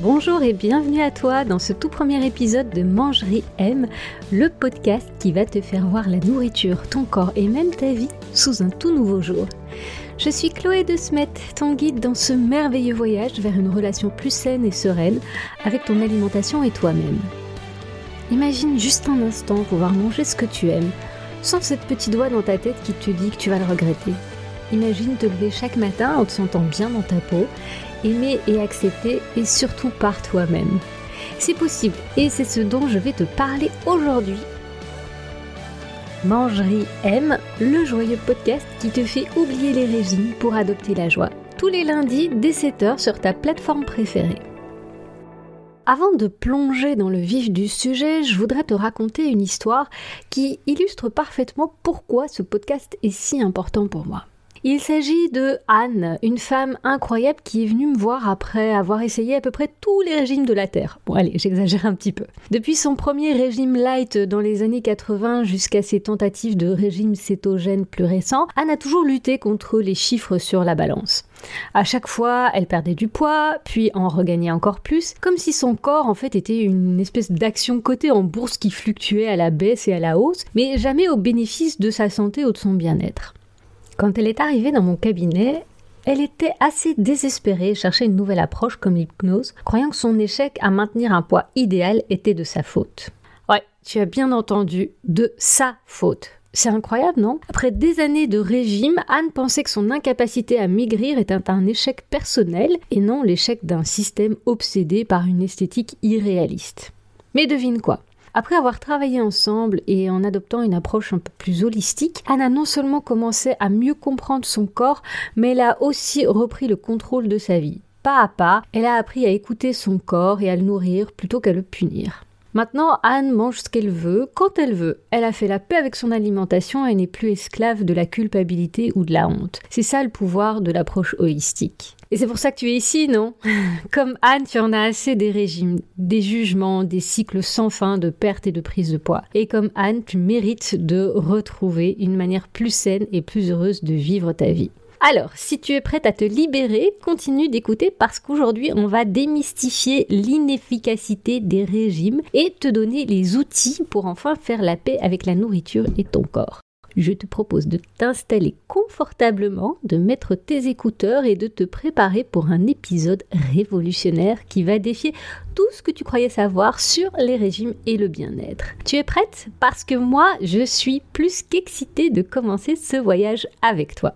Bonjour et bienvenue à toi dans ce tout premier épisode de Mangerie M, le podcast qui va te faire voir la nourriture, ton corps et même ta vie sous un tout nouveau jour. Je suis Chloé de Smet, ton guide dans ce merveilleux voyage vers une relation plus saine et sereine avec ton alimentation et toi-même. Imagine juste un instant pouvoir manger ce que tu aimes, sans cette petite voix dans ta tête qui te dit que tu vas le regretter. Imagine te lever chaque matin en te sentant bien dans ta peau aimer et accepter et surtout par toi-même. C'est possible et c'est ce dont je vais te parler aujourd'hui. Mangerie M, le joyeux podcast qui te fait oublier les régimes pour adopter la joie. Tous les lundis dès 7h sur ta plateforme préférée. Avant de plonger dans le vif du sujet, je voudrais te raconter une histoire qui illustre parfaitement pourquoi ce podcast est si important pour moi. Il s'agit de Anne, une femme incroyable qui est venue me voir après avoir essayé à peu près tous les régimes de la Terre. Bon allez, j'exagère un petit peu. Depuis son premier régime light dans les années 80 jusqu'à ses tentatives de régime cétogène plus récents, Anne a toujours lutté contre les chiffres sur la balance. À chaque fois, elle perdait du poids, puis en regagnait encore plus, comme si son corps en fait était une espèce d'action cotée en bourse qui fluctuait à la baisse et à la hausse, mais jamais au bénéfice de sa santé ou de son bien-être. Quand elle est arrivée dans mon cabinet, elle était assez désespérée cherchait une nouvelle approche comme l'hypnose, croyant que son échec à maintenir un poids idéal était de sa faute. Ouais, tu as bien entendu, de sa faute. C'est incroyable, non? Après des années de régime, Anne pensait que son incapacité à maigrir était un échec personnel et non l'échec d'un système obsédé par une esthétique irréaliste. Mais devine quoi? Après avoir travaillé ensemble et en adoptant une approche un peu plus holistique, Anne a non seulement commencé à mieux comprendre son corps, mais elle a aussi repris le contrôle de sa vie. Pas à pas, elle a appris à écouter son corps et à le nourrir plutôt qu'à le punir. Maintenant, Anne mange ce qu'elle veut, quand elle veut. Elle a fait la paix avec son alimentation et n'est plus esclave de la culpabilité ou de la honte. C'est ça le pouvoir de l'approche holistique. Et c'est pour ça que tu es ici, non? Comme Anne, tu en as assez des régimes, des jugements, des cycles sans fin de perte et de prise de poids. Et comme Anne, tu mérites de retrouver une manière plus saine et plus heureuse de vivre ta vie. Alors, si tu es prête à te libérer, continue d'écouter parce qu'aujourd'hui, on va démystifier l'inefficacité des régimes et te donner les outils pour enfin faire la paix avec la nourriture et ton corps je te propose de t'installer confortablement, de mettre tes écouteurs et de te préparer pour un épisode révolutionnaire qui va défier tout ce que tu croyais savoir sur les régimes et le bien-être. Tu es prête? Parce que moi, je suis plus qu'excitée de commencer ce voyage avec toi.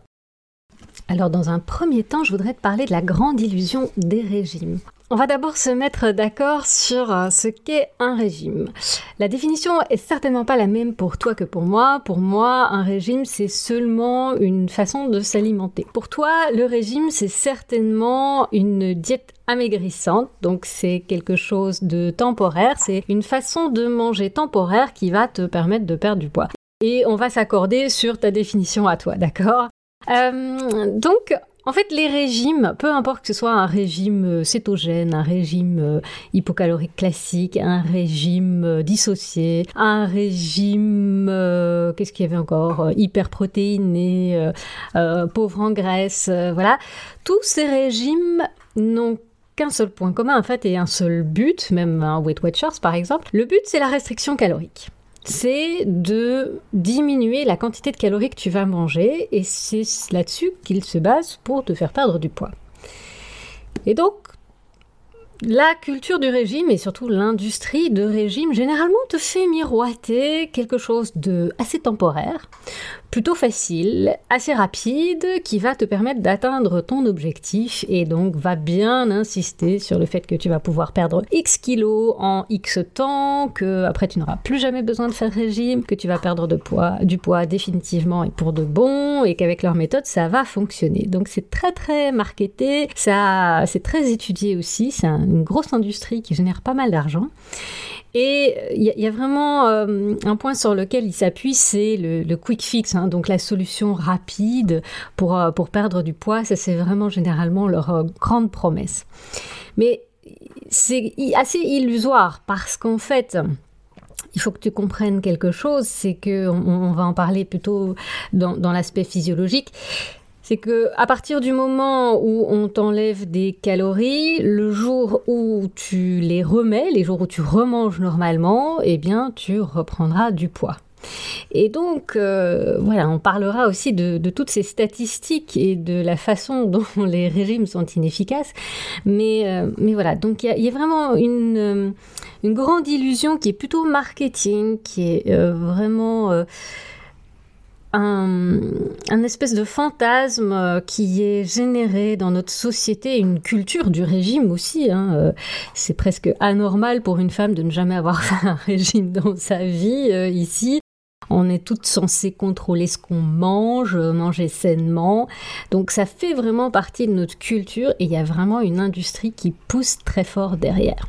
Alors dans un premier temps, je voudrais te parler de la grande illusion des régimes. On va d'abord se mettre d'accord sur euh, ce qu'est un régime. La définition est certainement pas la même pour toi que pour moi. Pour moi, un régime, c'est seulement une façon de s'alimenter. Pour toi, le régime, c'est certainement une diète amaigrissante, donc c'est quelque chose de temporaire, c'est une façon de manger temporaire qui va te permettre de perdre du poids. Et on va s'accorder sur ta définition à toi, d'accord? Euh, donc, en fait, les régimes, peu importe que ce soit un régime euh, cétogène, un régime euh, hypocalorique classique, un régime euh, dissocié, un régime, qu'est-ce qu'il y avait encore, hyperprotéiné, pauvre en graisse, voilà, tous ces régimes n'ont qu'un seul point commun en fait et un seul but, même un Weight Watchers par exemple. Le but c'est la restriction calorique c'est de diminuer la quantité de calories que tu vas manger et c'est là-dessus qu'il se base pour te faire perdre du poids. Et donc, la culture du régime et surtout l'industrie de régime généralement te fait miroiter quelque chose de assez temporaire plutôt facile, assez rapide, qui va te permettre d'atteindre ton objectif et donc va bien insister sur le fait que tu vas pouvoir perdre X kilos en X temps, que après tu n'auras plus jamais besoin de faire régime, que tu vas perdre du poids définitivement et pour de bon, et qu'avec leur méthode ça va fonctionner. Donc c'est très très marketé, ça c'est très étudié aussi, une grosse industrie qui génère pas mal d'argent. Et il y, a vraiment euh, un point sur lequel il s'appuie, c'est le, quick fix, hein, donc la solution rapide pour, euh, pour perdre du poids. Ça, c'est vraiment généralement leur euh, grande promesse. Mais c'est assez illusoire parce qu'en fait, il faut que tu comprennes quelque chose, c'est que on, va en parler plutôt dans l'aspect physiologique c'est que à partir du moment où on t'enlève des calories, le jour où tu les remets, les jours où tu remanges normalement, eh bien tu reprendras du poids. Et donc, euh, voilà, on parlera aussi de, toutes ces statistiques et de la façon dont les régimes sont inefficaces. Mais, euh, mais voilà, donc il y, a vraiment une, euh, une grande illusion qui est plutôt marketing, qui est vraiment un, espèce de fantasme euh, qui est généré dans notre société, une culture du régime aussi. Hein. Euh, c'est presque anormal pour une femme de ne jamais avoir un régime dans sa vie euh, ici. On est toutes censées contrôler ce qu'on mange, manger sainement. Donc ça fait vraiment partie de notre culture et il y a vraiment une industrie qui pousse très fort derrière.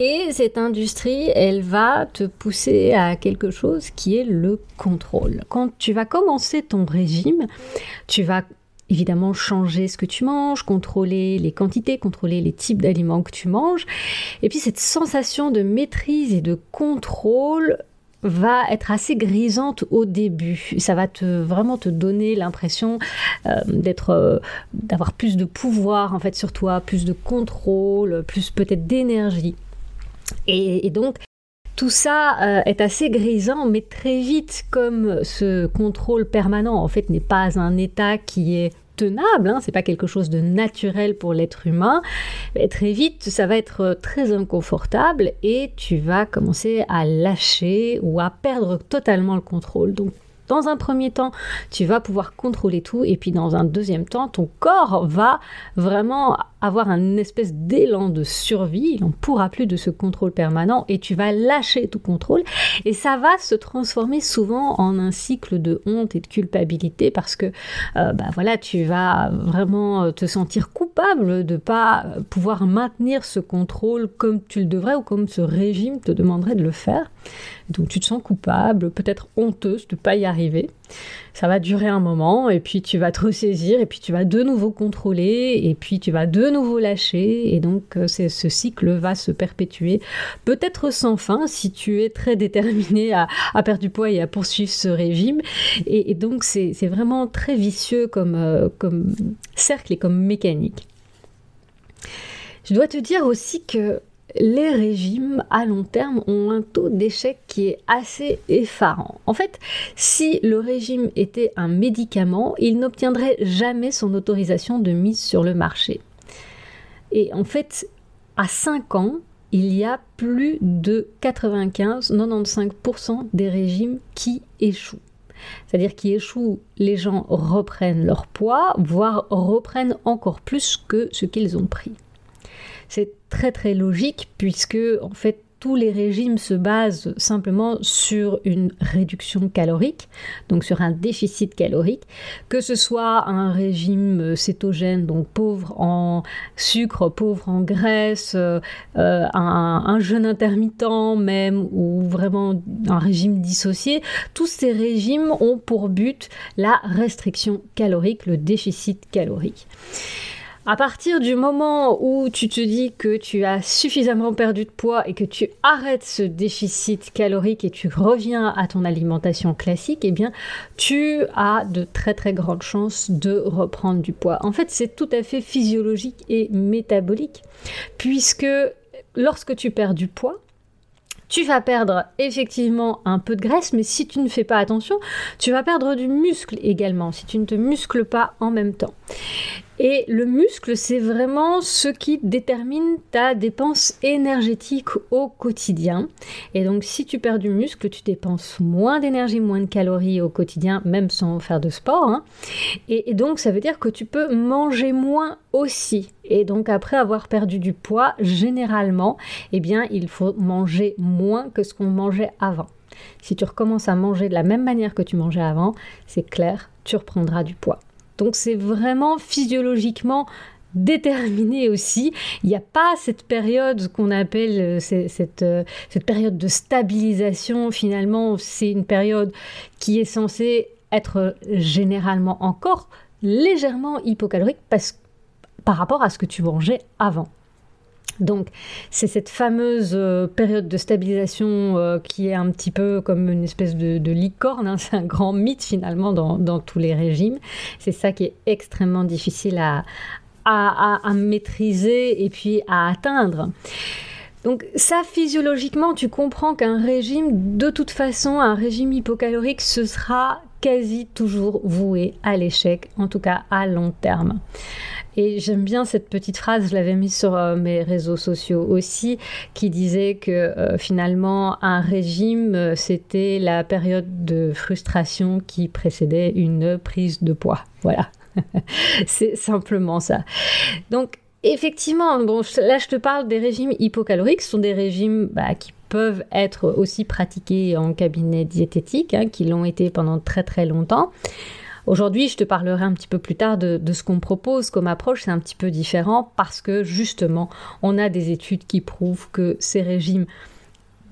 Et cette industrie, elle va te pousser à quelque chose qui est le contrôle. Quand tu vas commencer ton régime, tu vas évidemment changer ce que tu manges, contrôler les quantités, contrôler les types d'aliments que tu manges. Et puis cette sensation de maîtrise et de contrôle va être assez grisante au début. Ça va te vraiment te donner l'impression euh, d'être, euh, d'avoir plus de pouvoir en fait sur toi, plus de contrôle, plus peut-être d'énergie. Et, donc tout ça euh, est assez grisant, mais très vite, comme ce contrôle permanent en fait n'est pas un état qui est tenable, hein, c'est pas quelque chose de naturel pour l'être humain, très vite ça va être euh, très inconfortable et tu vas commencer à lâcher ou à perdre totalement le contrôle. Donc dans un premier temps, tu vas pouvoir contrôler tout et puis dans un deuxième temps, ton corps va vraiment avoir un espèce d'élan de survie, il n'en pourra plus de ce contrôle permanent et tu vas lâcher tout contrôle et ça va se transformer souvent en un cycle de honte et de culpabilité parce que euh, bah voilà, tu vas vraiment te sentir coupable de pas pouvoir maintenir ce contrôle comme tu le devrais ou comme ce régime te demanderait de le faire. Donc tu te sens coupable, peut-être honteuse de pas y arriver. Ça va durer un moment et puis tu vas te ressaisir et puis tu vas de nouveau contrôler et puis tu vas de nouveau lâcher et donc euh, ce cycle va se perpétuer peut-être sans fin si tu es très déterminé à, perdre du poids et à poursuivre ce régime et, donc c'est vraiment très vicieux euh, comme cercle et comme mécanique. Je dois te dire aussi que les régimes à long terme ont un taux d'échec qui est assez effarant. En fait, si le régime était un médicament, il n'obtiendrait jamais son autorisation de mise sur le marché. Et en fait, à 5 ans, il y a plus de 95-95% des régimes qui échouent. C'est-à-dire qui échouent, les gens reprennent leur poids, voire reprennent encore plus que ce qu'ils ont pris. Très très logique puisque en fait tous les régimes se basent simplement sur une réduction calorique, donc sur un déficit calorique, que ce soit un régime cétogène, donc pauvre en sucre, pauvre en graisse, euh, un, un, jeûne intermittent même, ou vraiment un régime dissocié, tous ces régimes ont pour but la restriction calorique, le déficit calorique. À partir du moment où tu te dis que tu as suffisamment perdu de poids et que tu arrêtes ce déficit calorique et tu reviens à ton alimentation classique, eh bien, tu as de très très grandes chances de reprendre du poids. En fait, c'est tout à fait physiologique et métabolique puisque lorsque tu perds du poids, tu vas perdre effectivement un peu de graisse, mais si tu ne fais pas attention, tu vas perdre du muscle également, si tu ne te muscles pas en même temps. Et le muscle, c'est vraiment ce qui détermine ta dépense énergétique au quotidien. Et donc, si tu perds du muscle, tu dépenses moins d'énergie, moins de calories au quotidien, même sans faire de sport. Hein. Et, donc, ça veut dire que tu peux manger moins aussi. Et donc, après avoir perdu du poids, généralement, eh bien, il faut manger moins que ce qu'on mangeait avant. Si tu recommences à manger de la même manière que tu mangeais avant, c'est clair, tu reprendras du poids. Donc c'est vraiment physiologiquement déterminé aussi. Il n'y a pas cette période qu'on appelle euh, cette, euh, cette, période de stabilisation. Finalement, c'est une période qui est censée être généralement encore légèrement hypocalorique par rapport à ce que tu mangeais avant. Donc, c'est cette fameuse euh, période de stabilisation euh, qui est un petit peu comme une espèce de, licorne. Hein. c'est un grand mythe finalement dans, tous les régimes. C'est ça qui est extrêmement difficile à, à, maîtriser et puis à atteindre. Donc ça, physiologiquement, tu comprends qu'un régime, de toute façon, un régime hypocalorique, ce sera quasi toujours voué à l'échec, en tout cas à long terme. Et j'aime bien cette petite phrase, je l'avais mise sur euh, mes réseaux sociaux aussi, qui disait que euh, finalement un régime, euh, c'était la période de frustration qui précédait une prise de poids. Voilà, c'est simplement ça. Donc effectivement, bon, là je te parle des régimes hypocaloriques, ce sont des régimes bah, qui peuvent être aussi pratiqués en cabinet diététique, hein, qui l'ont été pendant très très longtemps. Aujourd'hui, je te parlerai un petit peu plus tard de, ce qu'on propose comme approche. C'est un petit peu différent parce que justement, on a des études qui prouvent que ces régimes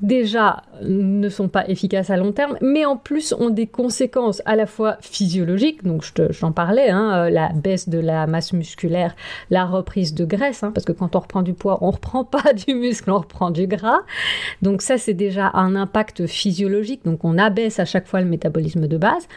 déjà ne sont pas efficaces à long terme, mais en plus ont des conséquences à la fois physiologiques, donc j'en parlais, hein, euh, la baisse de la masse musculaire, la reprise de graisse, hein, parce que quand on reprend du poids, on reprend pas du muscle, on reprend du gras. Donc ça, c'est déjà un impact physiologique, donc on abaisse à chaque fois le métabolisme de base.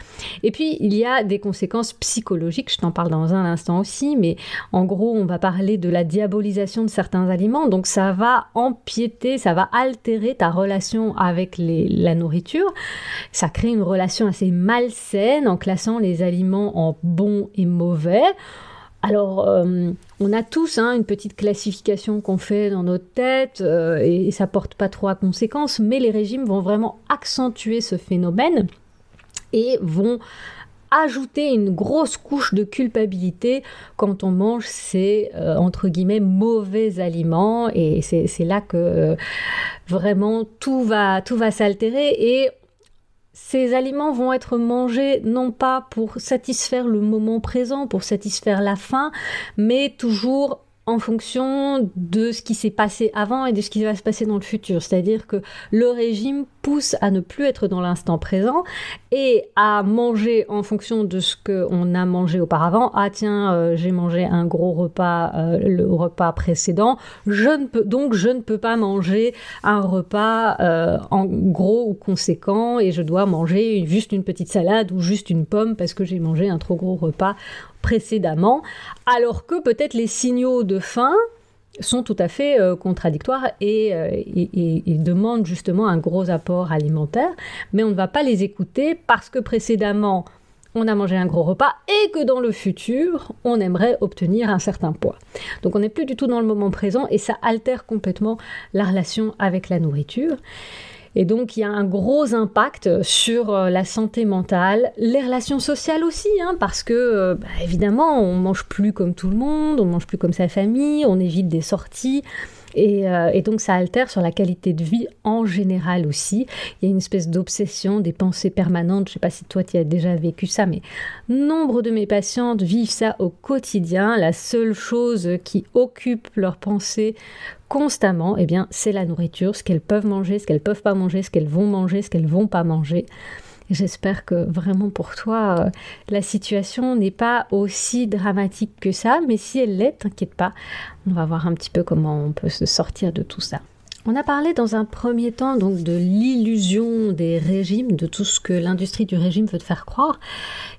Et puis, il y a des conséquences psychologiques, je t'en parle dans un instant aussi, mais en gros, on va parler de la diabolisation de certains aliments, donc ça va empiéter, ça va altérer ta relation avec la nourriture. Ça crée une relation assez malsaine en classant les aliments en bons et mauvais. Alors, euh, on a tous hein, une petite classification qu'on fait dans notre tête euh, et, ça porte pas trop à conséquence, mais les régimes vont vraiment accentuer ce phénomène et vont ajouter une grosse couche de culpabilité quand on mange ces euh, entre guillemets mauvais aliments. Et c'est là que euh, vraiment tout va tout va s'altérer. Et ces aliments vont être mangés non pas pour satisfaire le moment présent, pour satisfaire la faim, mais toujours en fonction de ce qui s'est passé avant et de ce qui va se passer dans le futur. C'est-à-dire que le régime pousse à ne plus être dans l'instant présent et à manger en fonction de ce qu'on a mangé auparavant. Ah tiens, euh, j'ai mangé un gros repas euh, le repas précédent, je ne peux donc je ne peux pas manger un repas euh, en gros ou conséquent et je dois manger juste une petite salade ou juste une pomme parce que j'ai mangé un trop gros repas précédemment, alors que peut-être les signaux de faim sont tout à fait euh, contradictoires euh, et, demandent justement un gros apport alimentaire, mais on ne va pas les écouter parce que précédemment on a mangé un gros repas et que dans le futur, on aimerait obtenir un certain poids. Donc on n'est plus du tout dans le moment présent et ça altère complètement la relation avec la nourriture. Et donc, il y a un gros impact sur euh, la santé mentale, les relations sociales aussi, hein, parce que, euh, bah, évidemment, on mange plus comme tout le monde, on mange plus comme sa famille, on évite des sorties. Euh, et, donc ça altère sur la qualité de vie en général aussi. Il y a une espèce d'obsession, des pensées permanentes. Je ne sais pas si toi tu as déjà vécu ça, mais nombre de mes patientes vivent ça au quotidien. La seule chose qui occupe leurs pensées constamment, eh bien, c'est la nourriture, ce qu'elles peuvent manger, ce qu'elles peuvent pas manger, ce qu'elles vont manger, ce qu'elles vont pas manger. J'espère que vraiment pour toi, euh, la situation n'est pas aussi dramatique que ça, mais si elle l'est, t'inquiète pas, on va voir un petit peu comment on peut se sortir de tout ça. On a parlé dans un premier temps donc de l'illusion des régimes, de tout ce que l'industrie du régime veut te faire croire.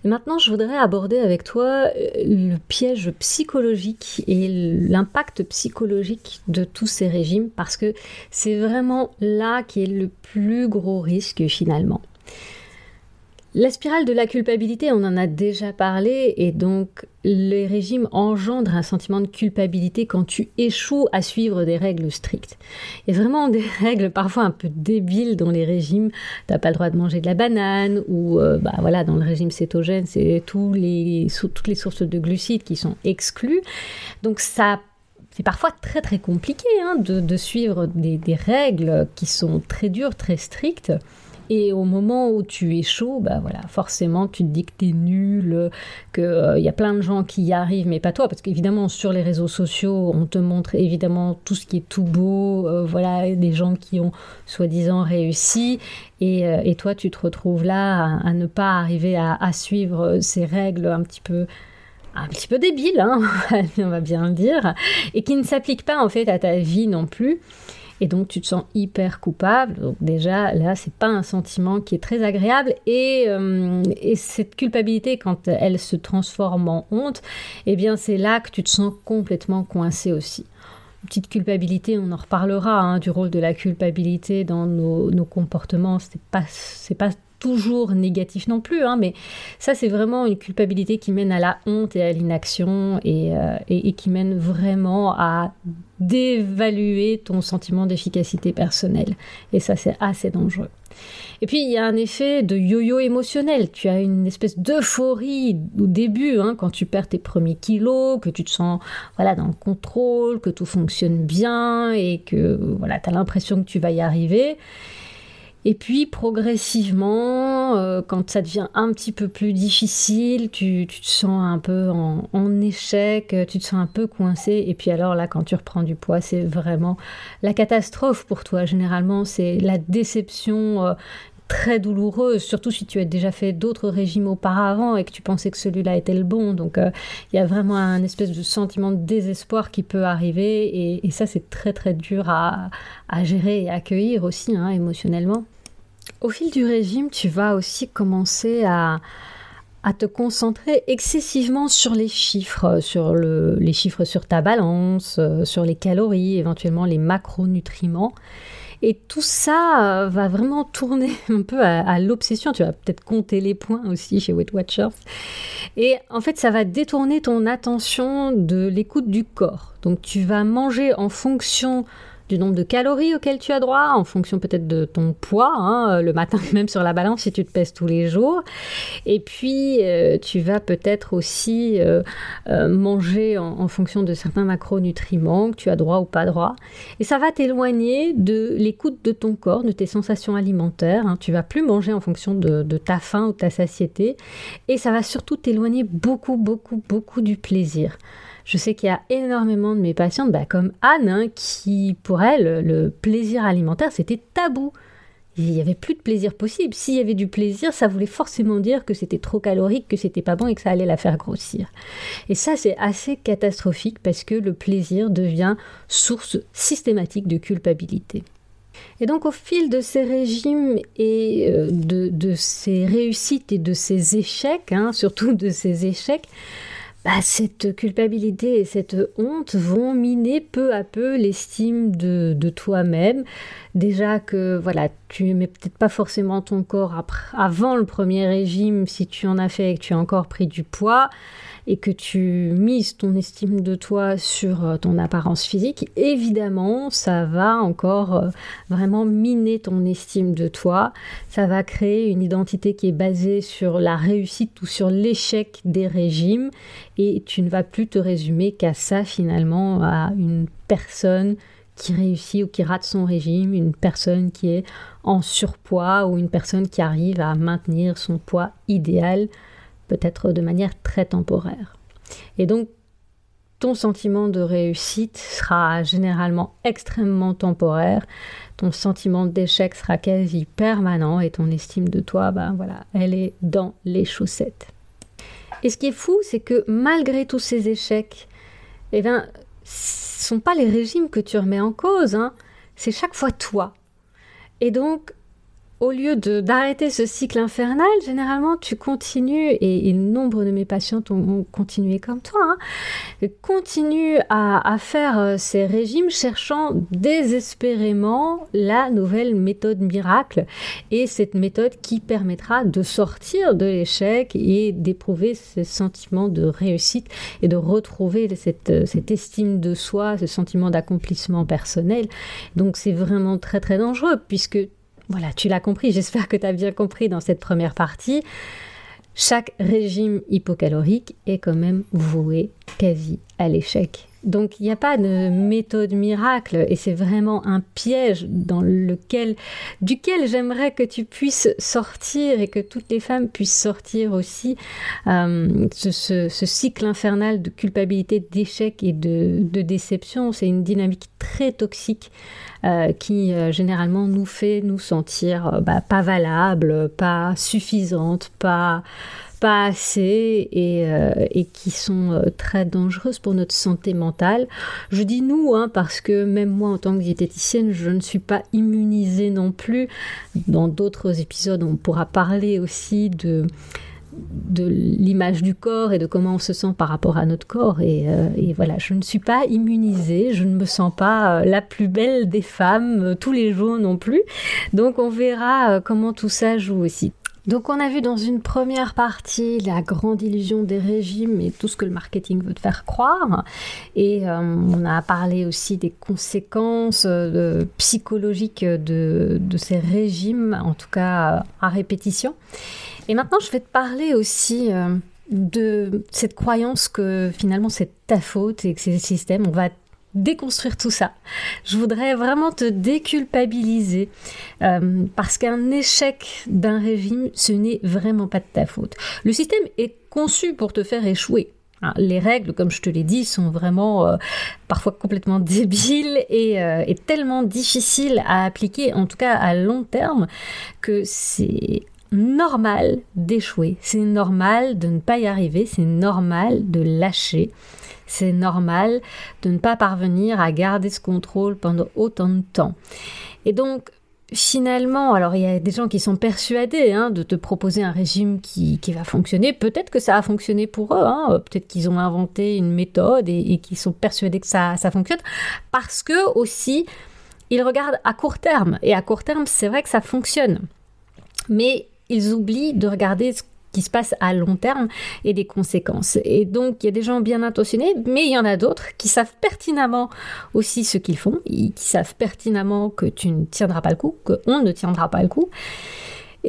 Et maintenant, je voudrais aborder avec toi euh, le piège psychologique et l'impact psychologique de tous ces régimes parce que c'est vraiment là qui est le plus gros risque finalement. La spirale de la culpabilité, on en a déjà parlé, et donc les régimes engendrent un sentiment de culpabilité quand tu échoues à suivre des règles strictes. Il y a vraiment des règles parfois un peu débiles dans les régimes. T'as pas le droit de manger de la banane, ou euh, bah voilà, dans le régime cétogène, c'est toutes les sources de glucides qui sont exclues. Donc ça c'est parfois très très compliqué hein, de, suivre des, règles qui sont très dures, très strictes. Et au moment où tu es chaud, bah voilà, forcément, tu te dis que tu es nul, qu'il euh, y a plein de gens qui y arrivent, mais pas toi, parce qu'évidemment, sur les réseaux sociaux, on te montre évidemment tout ce qui est tout beau, euh, voilà, des gens qui ont soi-disant réussi, et, euh, toi, tu te retrouves là à, ne pas arriver à, à, suivre ces règles un petit peu un petit peu débile, hein, on va bien le dire, et qui ne s'applique pas en fait à ta vie non plus. Et donc tu te sens hyper coupable. Donc déjà là, c'est pas un sentiment qui est très agréable. Et, euh, et cette culpabilité, quand elle se transforme en honte, eh bien c'est là que tu te sens complètement coincé aussi petite culpabilité, on en reparlera hein, du rôle de la culpabilité dans nos, nos comportements. C'est pas, c'est pas toujours négatif non plus, hein, mais ça c'est vraiment une culpabilité qui mène à la honte et à l'inaction et, euh, et, qui mène vraiment à dévaluer ton sentiment d'efficacité personnelle. Et ça c'est assez dangereux. Et puis il y a un effet de yo-yo émotionnel. Tu as une espèce d'euphorie au début, hein, quand tu perds tes premiers kilos, que tu te sens voilà dans le contrôle, que tout fonctionne bien et que voilà, tu as l'impression que tu vas y arriver. Et puis progressivement, euh, quand ça devient un petit peu plus difficile, tu, te sens un peu en, échec, tu te sens un peu coincé. Et puis alors là, quand tu reprends du poids, c'est vraiment la catastrophe pour toi. Généralement, c'est la déception. Euh, très douloureuse, surtout si tu as déjà fait d'autres régimes auparavant et que tu pensais que celui-là était le bon. Donc euh, il y a vraiment un espèce de sentiment de désespoir qui peut arriver et, ça c'est très très dur à, gérer et accueillir aussi hein, émotionnellement. Au fil du régime, tu vas aussi commencer à, te concentrer excessivement sur les chiffres, sur les chiffres sur ta balance, euh, sur les calories, éventuellement les macronutriments. Et tout ça euh, va vraiment tourner un peu à, l'obsession. Tu vas peut-être compter les points aussi chez Weight Watchers. Et en fait, ça va détourner ton attention de l'écoute du corps. Donc tu vas manger en fonction du nombre de calories auxquelles tu as droit, en fonction peut-être de ton poids, hein, le matin même sur la balance si tu te pèses tous les jours. Et puis, euh, tu vas peut-être aussi euh, euh, manger en, fonction de certains macronutriments que tu as droit ou pas droit. Et ça va t'éloigner de l'écoute de ton corps, de tes sensations alimentaires. Hein. Tu vas plus manger en fonction de, de ta faim ou de ta satiété. Et ça va surtout t'éloigner beaucoup, beaucoup, beaucoup du plaisir. Je sais qu'il y a énormément de mes patientes, bah, comme Anne, hein, qui pour elle, le plaisir alimentaire, c'était tabou. Il n'y avait plus de plaisir possible. S'il y avait du plaisir, ça voulait forcément dire que c'était trop calorique, que c'était pas bon et que ça allait la faire grossir. Et ça, c'est assez catastrophique parce que le plaisir devient source systématique de culpabilité. Et donc au fil de ces régimes et euh, de, ces réussites et de ces échecs, hein, surtout de ces échecs, bah, cette culpabilité et cette honte vont miner peu à peu l'estime de, de toi-même. Déjà que voilà, tu n'aimais peut-être pas forcément ton corps avant le premier régime si tu en as fait et que tu as encore pris du poids et que tu mises ton estime de toi sur euh, ton apparence physique, évidemment, ça va encore euh, vraiment miner ton estime de toi. Ça va créer une identité qui est basée sur la réussite ou sur l'échec des régimes et tu ne vas plus te résumer qu'à ça finalement, à une personne qui réussit ou qui rate son régime, une personne qui est en surpoids ou une personne qui arrive à maintenir son poids idéal peut-être de manière très temporaire. Et donc, ton sentiment de réussite sera généralement extrêmement temporaire, ton sentiment d'échec sera quasi permanent et ton estime de toi, ben voilà, elle est dans les chaussettes. Et ce qui est fou, c'est que malgré tous ces échecs, eh ben, ce sont pas les régimes que tu remets en cause, hein. c'est chaque fois toi. Et donc, au lieu d'arrêter ce cycle infernal, généralement tu continues, et, nombre de mes patientes ont, continué comme toi, hein, continuent à, faire euh, ces régimes cherchant désespérément la nouvelle méthode miracle et cette méthode qui permettra de sortir de l'échec et d'éprouver ce sentiment de réussite et de retrouver cette, cette estime de soi, ce sentiment d'accomplissement personnel. Donc c'est vraiment très très dangereux puisque voilà, tu l'as compris, j'espère que tu as bien compris dans cette première partie. Chaque régime hypocalorique est quand même voué quasi à l'échec. Donc il n'y a pas de méthode miracle et c'est vraiment un piège dans lequel, duquel j'aimerais que tu puisses sortir et que toutes les femmes puissent sortir aussi euh, ce, cycle infernal de culpabilité, d'échec et de, déception. C'est une dynamique très toxique euh, qui euh, généralement nous fait nous sentir bah, pas valables, pas suffisantes, pas pas assez et, euh, qui sont euh, très dangereuses pour notre santé mentale. Je dis nous hein, parce que même moi en tant que diététicienne, je ne suis pas immunisée non plus. Dans d'autres épisodes, on pourra parler aussi de de l'image du corps et de comment on se sent par rapport à notre corps. Et, euh, et, voilà, je ne suis pas immunisée, je ne me sens pas la plus belle des femmes tous les jours non plus. Donc on verra comment tout ça joue aussi. Donc on a vu dans une première partie la grande illusion des régimes et tout ce que le marketing veut te faire croire. Et euh, on a parlé aussi des conséquences euh, psychologiques de, ces régimes, en tout cas à répétition. Et maintenant je vais te parler aussi euh, de cette croyance que finalement c'est ta faute et que c'est le système, on va déconstruire tout ça. Je voudrais vraiment te déculpabiliser euh, parce qu'un échec d'un régime, ce n'est vraiment pas de ta faute. Le système est conçu pour te faire échouer. Hein, les règles, comme je te l'ai dit, sont vraiment euh, parfois complètement débiles et, euh, et, tellement difficiles à appliquer, en tout cas à long terme, que c'est normal d'échouer. C'est normal de ne pas y arriver, c'est normal de lâcher c'est normal de ne pas parvenir à garder ce contrôle pendant autant de temps. Et donc, finalement, alors il y a des gens qui sont persuadés hein, de te proposer un régime qui, va fonctionner. Peut-être que ça a fonctionné pour eux. Hein. Peut-être qu'ils ont inventé une méthode et, et qu'ils sont persuadés que ça, ça fonctionne. Parce que aussi, ils regardent à court terme. Et à court terme, c'est vrai que ça fonctionne. Mais ils oublient de regarder ce qui se passe à long terme et des conséquences. Et donc, il y a des gens bien intentionnés, mais il y en a d'autres qui savent pertinemment aussi ce qu'ils font, qui savent pertinemment que tu ne tiendras pas le coup, qu'on ne tiendra pas le coup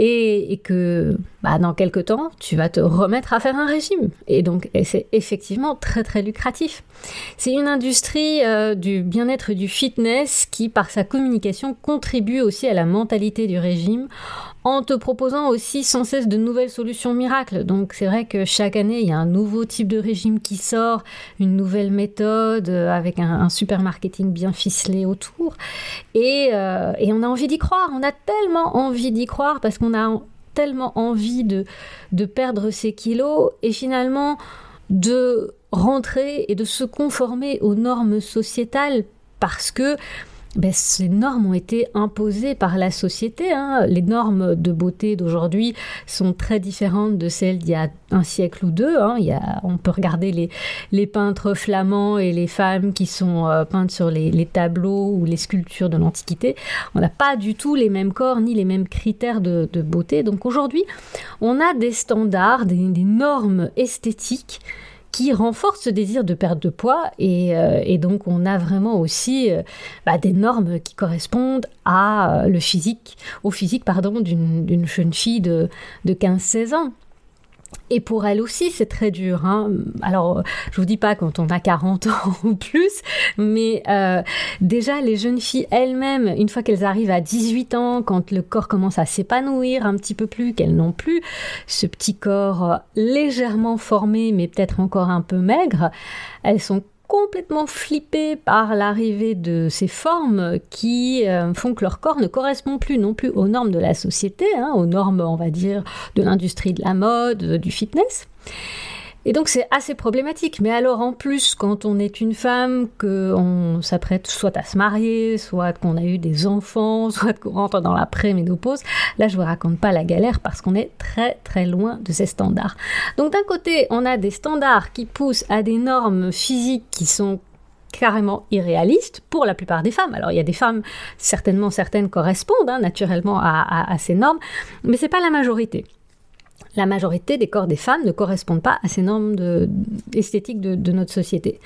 et, que bah, dans quelques temps, tu vas te remettre à faire un régime. Et donc, c'est effectivement très très lucratif. C'est une industrie euh, du bien-être et du fitness qui, par sa communication, contribue aussi à la mentalité du régime en te proposant aussi sans cesse de nouvelles solutions miracles. Donc c'est vrai que chaque année, il y a un nouveau type de régime qui sort, une nouvelle méthode euh, avec un, super marketing bien ficelé autour. Et, euh, et on a envie d'y croire, on a tellement envie d'y croire parce qu'on a tellement envie de, de perdre ses kilos et finalement de rentrer et de se conformer aux normes sociétales parce que ben, ces normes ont été imposées par la société. Hein. Les normes de beauté d'aujourd'hui sont très différentes de celles d'il y a un siècle ou deux. Hein. Il on peut regarder les, les, peintres flamands et les femmes qui sont euh, peintes sur les, tableaux ou les sculptures de l'Antiquité. On n'a pas du tout les mêmes corps ni les mêmes critères de, beauté. Donc aujourd'hui, on a des standards, des normes esthétiques qui renforce ce désir de perte de poids et, euh, donc on a vraiment aussi euh, bah, des normes qui correspondent à euh, le physique, au physique pardon d'une jeune fille de, de 15-16 ans. Et pour elle aussi, c'est très dur. Hein. Alors, je vous dis pas quand on a 40 ans ou plus, mais euh, déjà les jeunes filles elles-mêmes, une fois qu'elles arrivent à 18 ans, quand le corps commence à s'épanouir un petit peu plus, qu'elles n'ont plus ce petit corps légèrement formé, mais peut-être encore un peu maigre, elles sont complètement flippés par l'arrivée de ces formes qui euh, font que leur corps ne correspond plus non plus aux normes de la société, hein, aux normes, on va dire, de l'industrie de la mode, du fitness. Et donc c'est assez problématique. Mais alors en plus, quand on est une femme, qu'on s'apprête soit à se marier, soit qu'on a eu des enfants, soit qu'on rentre dans la préménopause, là je vous raconte pas la galère parce qu'on est très très loin de ces standards. Donc d'un côté, on a des standards qui poussent à des normes physiques qui sont carrément irréalistes pour la plupart des femmes. Alors il y a des femmes, certainement certaines correspondent hein, naturellement à, à, ces normes, mais c'est pas la majorité la majorité des corps des femmes ne correspondent pas à ces normes de, esthétiques de, notre société.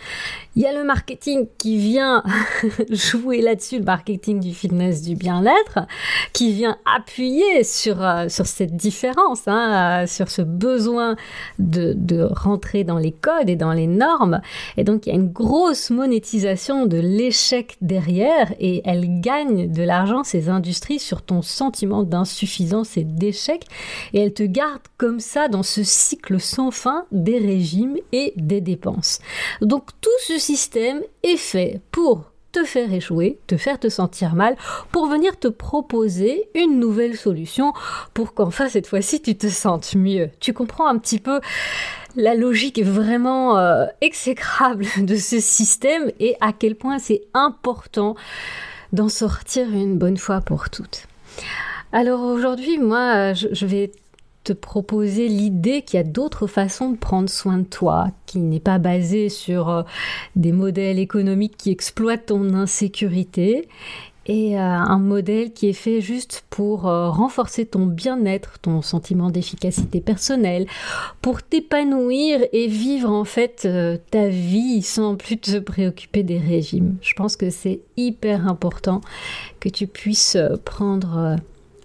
Il y a le marketing qui vient jouer là-dessus, le marketing du fitness, du bien-être, qui vient appuyer sur, euh, sur cette différence, hein, euh, sur ce besoin de, de rentrer dans les codes et dans les normes. Et donc il y a une grosse monétisation de l'échec derrière et elle gagne de l'argent, ces industries, sur ton sentiment d'insuffisance et d'échec. Et elle te garde comme ça dans ce cycle sans fin des régimes et des dépenses. Donc tout ce système est fait pour te faire échouer, te faire te sentir mal, pour venir te proposer une nouvelle solution pour qu'enfin cette fois-ci tu te sentes mieux. Tu comprends un petit peu la logique est vraiment euh, exécrable de ce système et à quel point c'est important d'en sortir une bonne fois pour toutes. Alors aujourd'hui, moi, je vais te proposer l'idée qu'il y a d'autres façons de prendre soin de toi, qui n'est pas basée sur euh, des modèles économiques qui exploitent ton insécurité et euh, un modèle qui est fait juste pour euh, renforcer ton bien-être, ton sentiment d'efficacité personnelle, pour t'épanouir et vivre en fait ta vie sans plus te préoccuper des régimes. Je pense que c'est hyper important que tu puisses prendre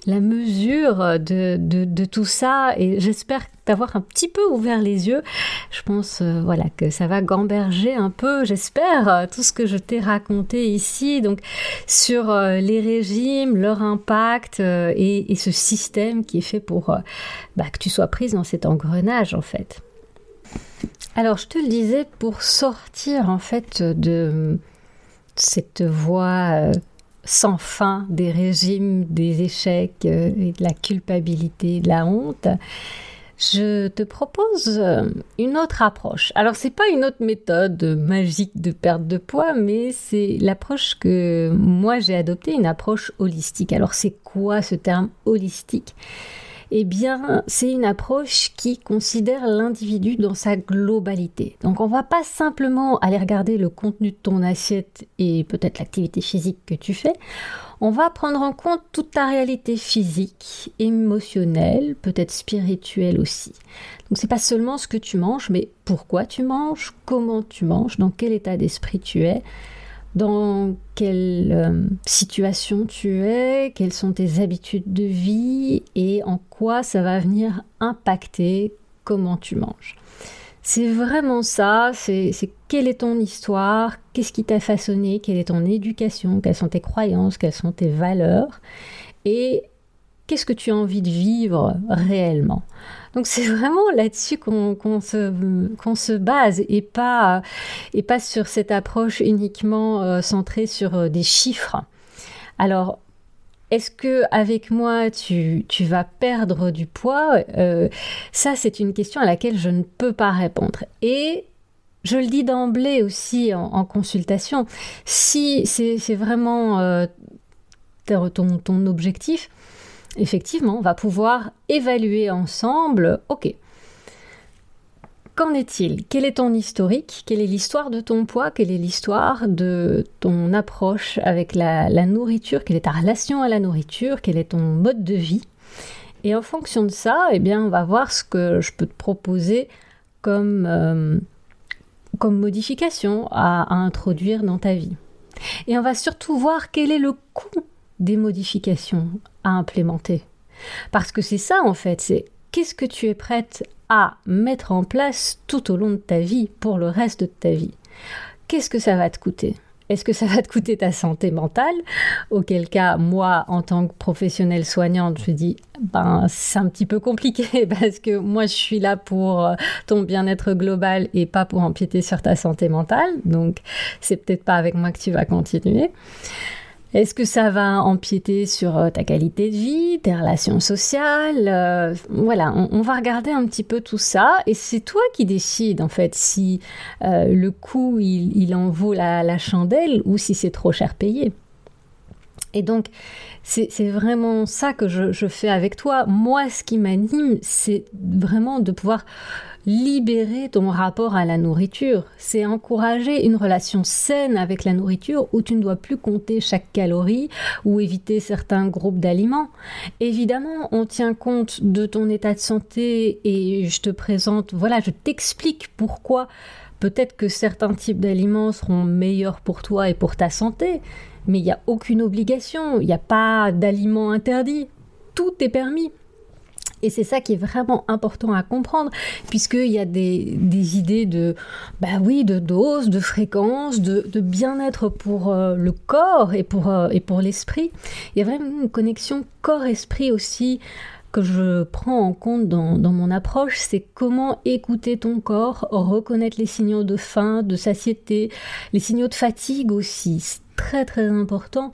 la mesure de, de, tout ça et j'espère t'avoir un petit peu ouvert les yeux. Je pense euh, voilà que ça va gamberger un peu, j'espère, euh, tout ce que je t'ai raconté ici donc sur euh, les régimes, leur impact et, ce système qui est fait pour bah, que tu sois prise dans cet engrenage en fait. Alors je te le disais pour sortir en fait de cette voie sans fin des régimes, des échecs euh, et de la culpabilité, de la honte, je te propose euh, une autre approche. Alors c'est pas une autre méthode magique de perte de poids, mais c'est l'approche que moi j'ai adoptée, une approche holistique. Alors c'est quoi ce terme holistique? Eh bien, c'est une approche qui considère l'individu dans sa globalité. Donc, on va pas simplement aller regarder le contenu de ton assiette et peut-être l'activité physique que tu fais. On va prendre en compte toute ta réalité physique, émotionnelle, peut-être spirituelle aussi. Donc, c'est pas seulement ce que tu manges, mais pourquoi tu manges, comment tu manges, dans quel état d'esprit tu es dans quelle euh, situation tu es, quelles sont tes habitudes de vie? Et en quoi ça va venir impacter comment tu manges? C'est vraiment ça, c'est quelle est ton histoire, qu'est-ce qui t'a façonné, quelle est ton éducation, quelles sont tes croyances, quelles sont tes valeurs? Et qu'est-ce que tu as envie de vivre réellement? Donc c'est vraiment là-dessus qu'on se, base et pas, et pas sur cette approche uniquement euh, centrée sur euh, des chiffres. Alors, est-ce que avec moi tu, vas perdre du poids? Euh, Ça, c'est une question à laquelle je ne peux pas répondre. Et je le dis d'emblée aussi en, consultation, si c'est vraiment ton, ton objectif, effectivement, on va pouvoir évaluer ensemble, ok, qu'en est-il? Quel est ton historique? Quelle est l'histoire de ton poids? Quelle est l'histoire de ton approche avec la, nourriture? Quelle est ta relation à la nourriture? Quel est ton mode de vie? Et en fonction de ça, eh bien, on va voir ce que je peux te proposer comme, euh, comme modification à introduire dans ta vie. Et on va surtout voir quel est le coût des modifications implémenter. Parce que c'est ça en fait, c'est qu'est-ce que tu es prête à mettre en place tout au long de ta vie, pour le reste de ta vie? Qu'est-ce que ça va te coûter? Est-ce que ça va te coûter ta santé mentale? Auquel cas, moi, en tant que professionnelle soignante, je dis, ben, c'est un petit peu compliqué parce que moi, je suis là pour euh, ton bien-être global et pas pour empiéter sur ta santé mentale. Donc, c'est peut-être pas avec moi que tu vas continuer. Est-ce que ça va empiéter sur euh, ta qualité de vie, tes relations sociales euh, Voilà, on, va regarder un petit peu tout ça et c'est toi qui décides en fait si euh, le coût il, en vaut la, chandelle ou si c'est trop cher payé. Et donc, c'est vraiment ça que je, fais avec toi. Moi, ce qui m'anime, c'est vraiment de pouvoir libérer ton rapport à la nourriture. C'est encourager une relation saine avec la nourriture où tu ne dois plus compter chaque calorie ou éviter certains groupes d'aliments. Évidemment, on tient compte de ton état de santé et je te présente, voilà, je t'explique pourquoi peut-être que certains types d'aliments seront meilleurs pour toi et pour ta santé, mais il n'y a aucune obligation, il n'y a pas d'aliments interdits. Tout est permis. Et c'est ça qui est vraiment important à comprendre, puisqu'il y a des, idées de, bah oui, de dose, de fréquence, de, bien-être pour euh, le corps et pour, euh, pour l'esprit. Il y a vraiment une connexion corps-esprit aussi que je prends en compte dans, dans mon approche, c'est comment écouter ton corps, reconnaître les signaux de faim, de satiété, les signaux de fatigue aussi. C'est très très important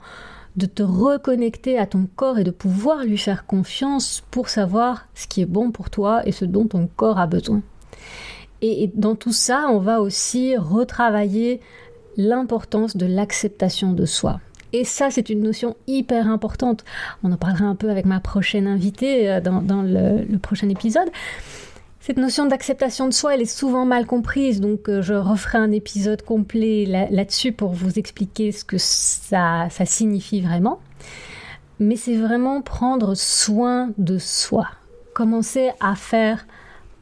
de te reconnecter à ton corps et de pouvoir lui faire confiance pour savoir ce qui est bon pour toi et ce dont ton corps a besoin. Et dans tout ça, on va aussi retravailler l'importance de l'acceptation de soi. Et ça, c'est une notion hyper importante. On en parlera un peu avec ma prochaine invitée euh, dans, le, prochain épisode. Cette notion d'acceptation de soi, elle est souvent mal comprise, donc euh, je referai un épisode complet là-dessus pour vous expliquer ce que ça, signifie vraiment. Mais c'est vraiment prendre soin de soi, commencer à faire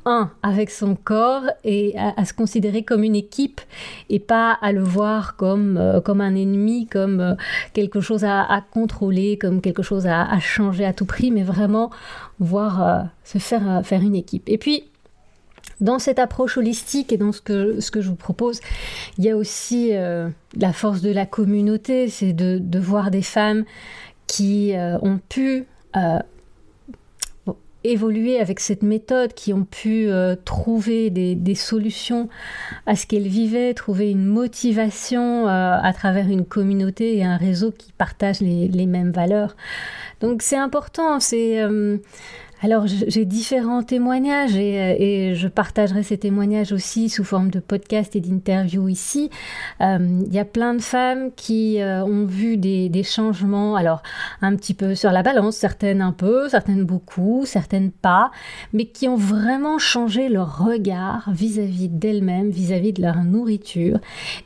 un avec son corps et à, se considérer comme une équipe et pas à le voir comme, euh, comme un ennemi, comme euh, quelque chose à, contrôler, comme quelque chose à, changer à tout prix, mais vraiment voir se faire, faire une équipe. Et puis, dans cette approche holistique et dans ce que, ce que je vous propose, il y a aussi la force de la communauté, c'est de, de, voir des femmes qui ont pu évoluer avec cette méthode, qui ont pu euh, trouver des, solutions à ce qu'elles vivaient, trouver une motivation euh, à travers une communauté et un réseau qui partagent les, les mêmes valeurs. Donc c'est important, c'est euh, alors j'ai différents témoignages euh, et, je partagerai ces témoignages aussi sous forme de podcast et d'interview ici. Euh, il y a plein de femmes qui euh, ont vu des, changements, alors un petit peu sur la balance, certaines un peu, certaines beaucoup, certaines pas, mais qui ont vraiment changé leur regard vis-à-vis d'elles-mêmes, vis-à-vis de leur nourriture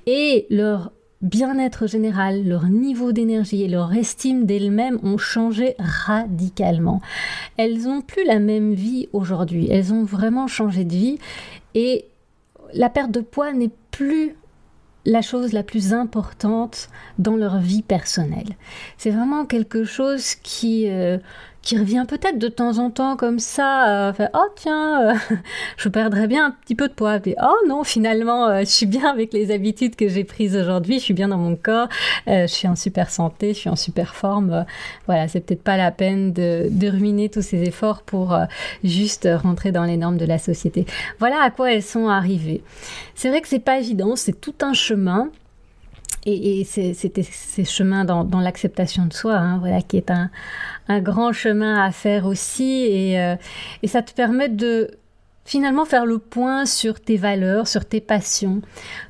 et leur bien-être général, leur niveau d'énergie et leur estime d'elles-mêmes ont changé radicalement. Elles n'ont plus la même vie aujourd'hui, elles ont vraiment changé de vie et la perte de poids n'est plus la chose la plus importante dans leur vie personnelle. C'est vraiment quelque chose qui, euh, qui revient peut-être de temps en temps comme ça, euh, oh tiens, euh, je perdrais bien un petit peu de poids, et oh non, finalement, euh, je suis bien avec les habitudes que j'ai prises aujourd'hui, je suis bien dans mon corps, je suis en super santé, je suis en super forme. voilà, c'est peut-être pas la peine de, de, ruiner tous ces efforts pour juste rentrer dans les normes de la société. Voilà à quoi elles sont arrivées. C'est vrai que c'est pas évident, c'est tout un chemin et, c'était ces chemins dans, l'acceptation de soi, hein, voilà, qui est un, grand chemin à faire aussi, et, euh, et ça te permet de finalement faire le point sur tes valeurs, sur tes passions,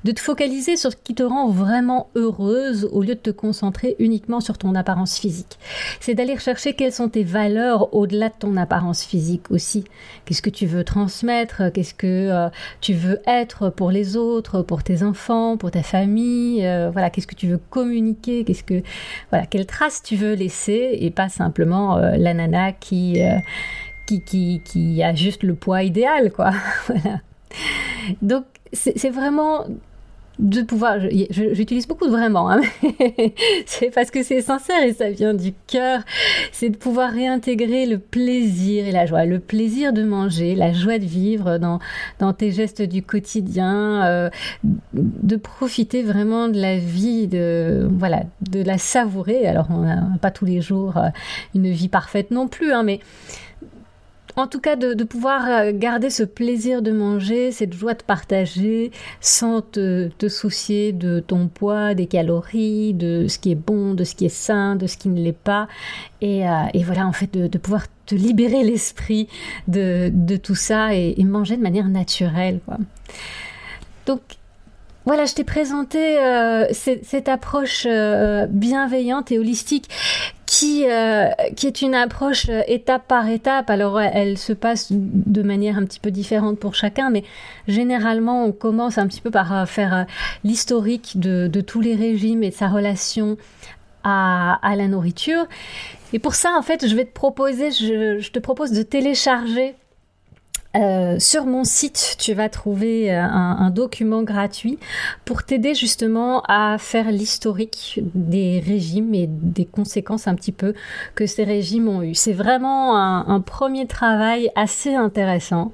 de te focaliser sur ce qui te rend vraiment heureuse au lieu de te concentrer uniquement sur ton apparence physique. C'est d'aller chercher quelles sont tes valeurs au-delà de ton apparence physique aussi. Qu'est-ce que tu veux transmettre? Qu'est-ce que euh, tu veux être pour les autres, pour tes enfants, pour ta famille? Euh, Voilà, qu'est-ce que tu veux communiquer? Qu'est-ce que voilà, quelle trace tu veux laisser? Et pas simplement euh, la nana qui qui, qui, a juste le poids idéal, quoi. voilà. Donc, c'est vraiment de pouvoir, j'utilise beaucoup de vraiment, hein, c'est parce que c'est sincère et ça vient du cœur, c'est de pouvoir réintégrer le plaisir et la joie, le plaisir de manger, la joie de vivre dans, dans tes gestes du quotidien, euh, de profiter vraiment de la vie, de, voilà, de la savourer. Alors, on n'a pas tous les jours euh, une vie parfaite non plus, hein, mais en tout cas de, pouvoir euh, garder ce plaisir de manger, cette joie de partager sans te, soucier de ton poids, des calories, de ce qui est bon, de ce qui est sain, de ce qui ne l'est pas. Et, euh, voilà, en fait, de, pouvoir te libérer l'esprit de, tout ça et, manger de manière naturelle. Donc, voilà, je t'ai présenté euh, cette, approche bienveillante et holistique qui, euh, qui est une approche euh, étape par étape. Alors, elle se passe de manière un petit peu différente pour chacun, mais généralement, on commence un petit peu par euh, faire l'historique de, de, tous les régimes et de sa relation à, à, la nourriture. Et pour ça, en fait, je vais te proposer, je, je te propose de télécharger euh, sur mon site, tu vas trouver euh, un, document gratuit pour t'aider justement à faire l'historique des régimes et des conséquences un petit peu que ces régimes ont eu. C'est vraiment un premier travail assez intéressant.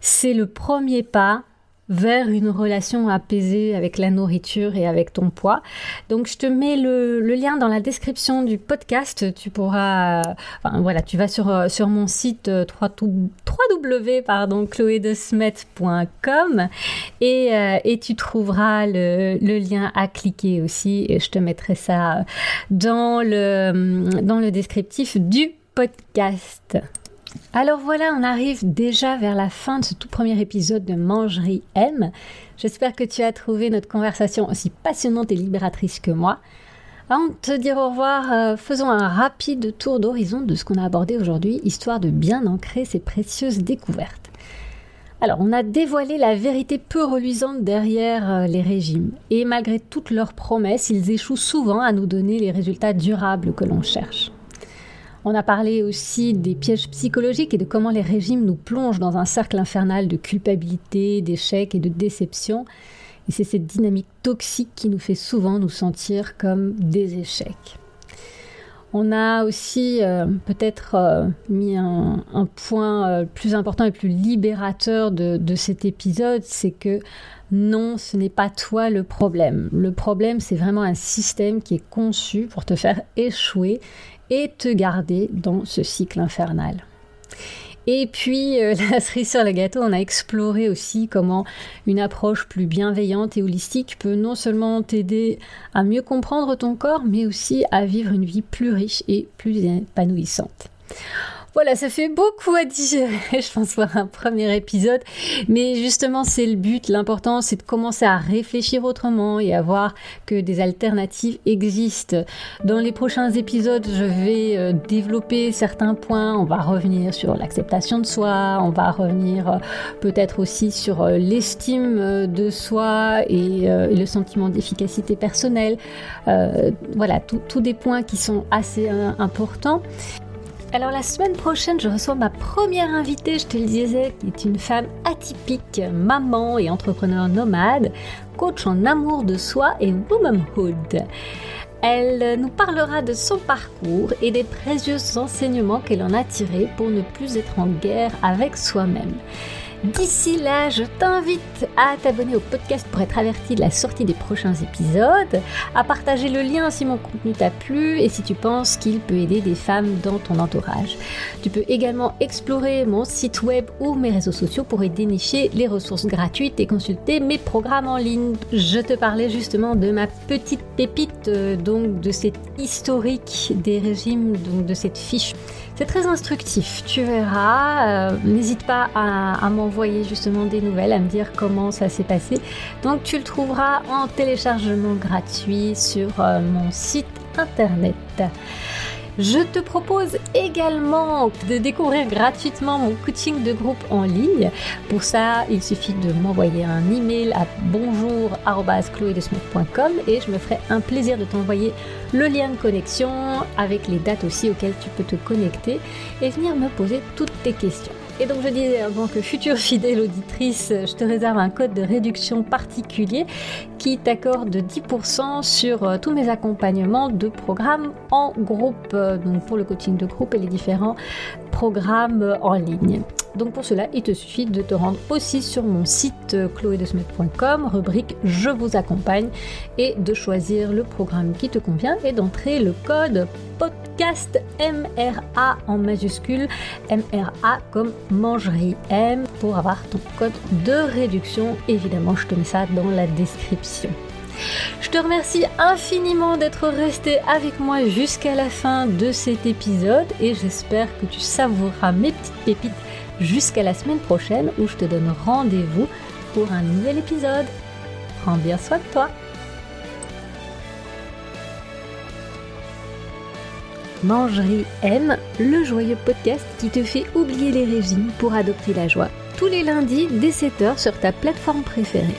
C'est le premier pas vers une relation apaisée avec la nourriture et avec ton poids. Donc je te mets le, lien dans la description du podcast. Tu pourras, enfin, voilà, tu vas sur, sur mon site euh, www.chloédesmet.com et, euh, et tu trouveras le, le, lien à cliquer aussi. Et je te mettrai ça dans le, dans le descriptif du podcast. Alors voilà, on arrive déjà vers la fin de ce tout premier épisode de Mangerie M. J'espère que tu as trouvé notre conversation aussi passionnante et libératrice que moi. Avant de te dire au revoir, euh, faisons un rapide tour d'horizon de ce qu'on a abordé aujourd'hui, histoire de bien ancrer ces précieuses découvertes. Alors, on a dévoilé la vérité peu reluisante derrière euh, les régimes, et malgré toutes leurs promesses, ils échouent souvent à nous donner les résultats durables que l'on cherche. On a parlé aussi des pièges psychologiques et de comment les régimes nous plongent dans un cercle infernal de culpabilité, d'échec et de déception. Et c'est cette dynamique toxique qui nous fait souvent nous sentir comme des échecs. On a aussi euh, peut-être euh, mis un, point euh, plus important et plus libérateur de cet épisode, c'est que non, ce n'est pas toi le problème. Le problème, c'est vraiment un système qui est conçu pour te faire échouer et te garder dans ce cycle infernal. Et puis, euh, la cerise sur le gâteau, on a exploré aussi comment une approche plus bienveillante et holistique peut non seulement t'aider à mieux comprendre ton corps, mais aussi à vivre une vie plus riche et plus épanouissante. Voilà, ça fait beaucoup à digérer, je pense, pour un premier épisode. Mais justement, c'est le but. L'important, c'est de commencer à réfléchir autrement et à voir que des alternatives existent. Dans les prochains épisodes, je vais euh, développer certains points. On va revenir sur l'acceptation de soi. On va revenir euh, peut-être aussi sur euh, l'estime de soi et, le sentiment d'efficacité personnelle. voilà, tous des points qui sont assez importants. Alors la semaine prochaine, je reçois ma première invitée, je te le disais, qui est une femme atypique, maman et entrepreneur nomade, coach en amour de soi et womanhood. Elle nous parlera de son parcours et des précieux enseignements qu'elle en a tirés pour ne plus être en guerre avec soi-même. D'ici là, je t'invite à t'abonner au podcast pour être averti de la sortie des prochains épisodes, à partager le lien si mon contenu t'a plu et si tu penses qu'il peut aider des femmes dans ton entourage. Tu peux également explorer mon site web ou mes réseaux sociaux pour y dénicher les ressources gratuites et consulter mes programmes en ligne. Je te parlais justement de ma petite pépite, euh, donc de cette historique des régimes, donc de cette fiche c'est très instructif, tu verras. Euh, n'hésite pas à, m'envoyer justement des nouvelles, à me dire comment ça s'est passé. Donc tu le trouveras en téléchargement gratuit sur euh, mon site internet. Je te propose également de découvrir gratuitement mon coaching de groupe en ligne. Pour ça, il suffit de m'envoyer un email à bonjour.chloedesmith.com et je me ferai un plaisir de t'envoyer le lien de connexion avec les dates aussi auxquelles tu peux te connecter et venir me poser toutes tes questions. Et donc je disais, en tant que future fidèle auditrice, je te réserve un code de réduction particulier qui t'accorde 10% sur euh, tous mes accompagnements de programmes en groupe, euh, donc pour le coaching de groupe et les différents programmes en ligne. Donc pour cela, il te suffit de te rendre aussi sur mon site euh, chloedesmet.com, rubrique Je vous accompagne, et de choisir le programme qui te convient et d'entrer le code podcast MRA en majuscule, MRA comme mangerie M pour avoir ton code de réduction. Évidemment, je te mets ça dans la description. Je te remercie infiniment d'être resté avec moi jusqu'à la fin de cet épisode et j'espère que tu savoureras mes petites pépites jusqu'à la semaine prochaine où je te donne rendez-vous pour un nouvel épisode. Prends bien soin de toi. Mangerie M, le joyeux podcast qui te fait oublier les régimes pour adopter la joie. Tous les lundis dès 7h sur ta plateforme préférée.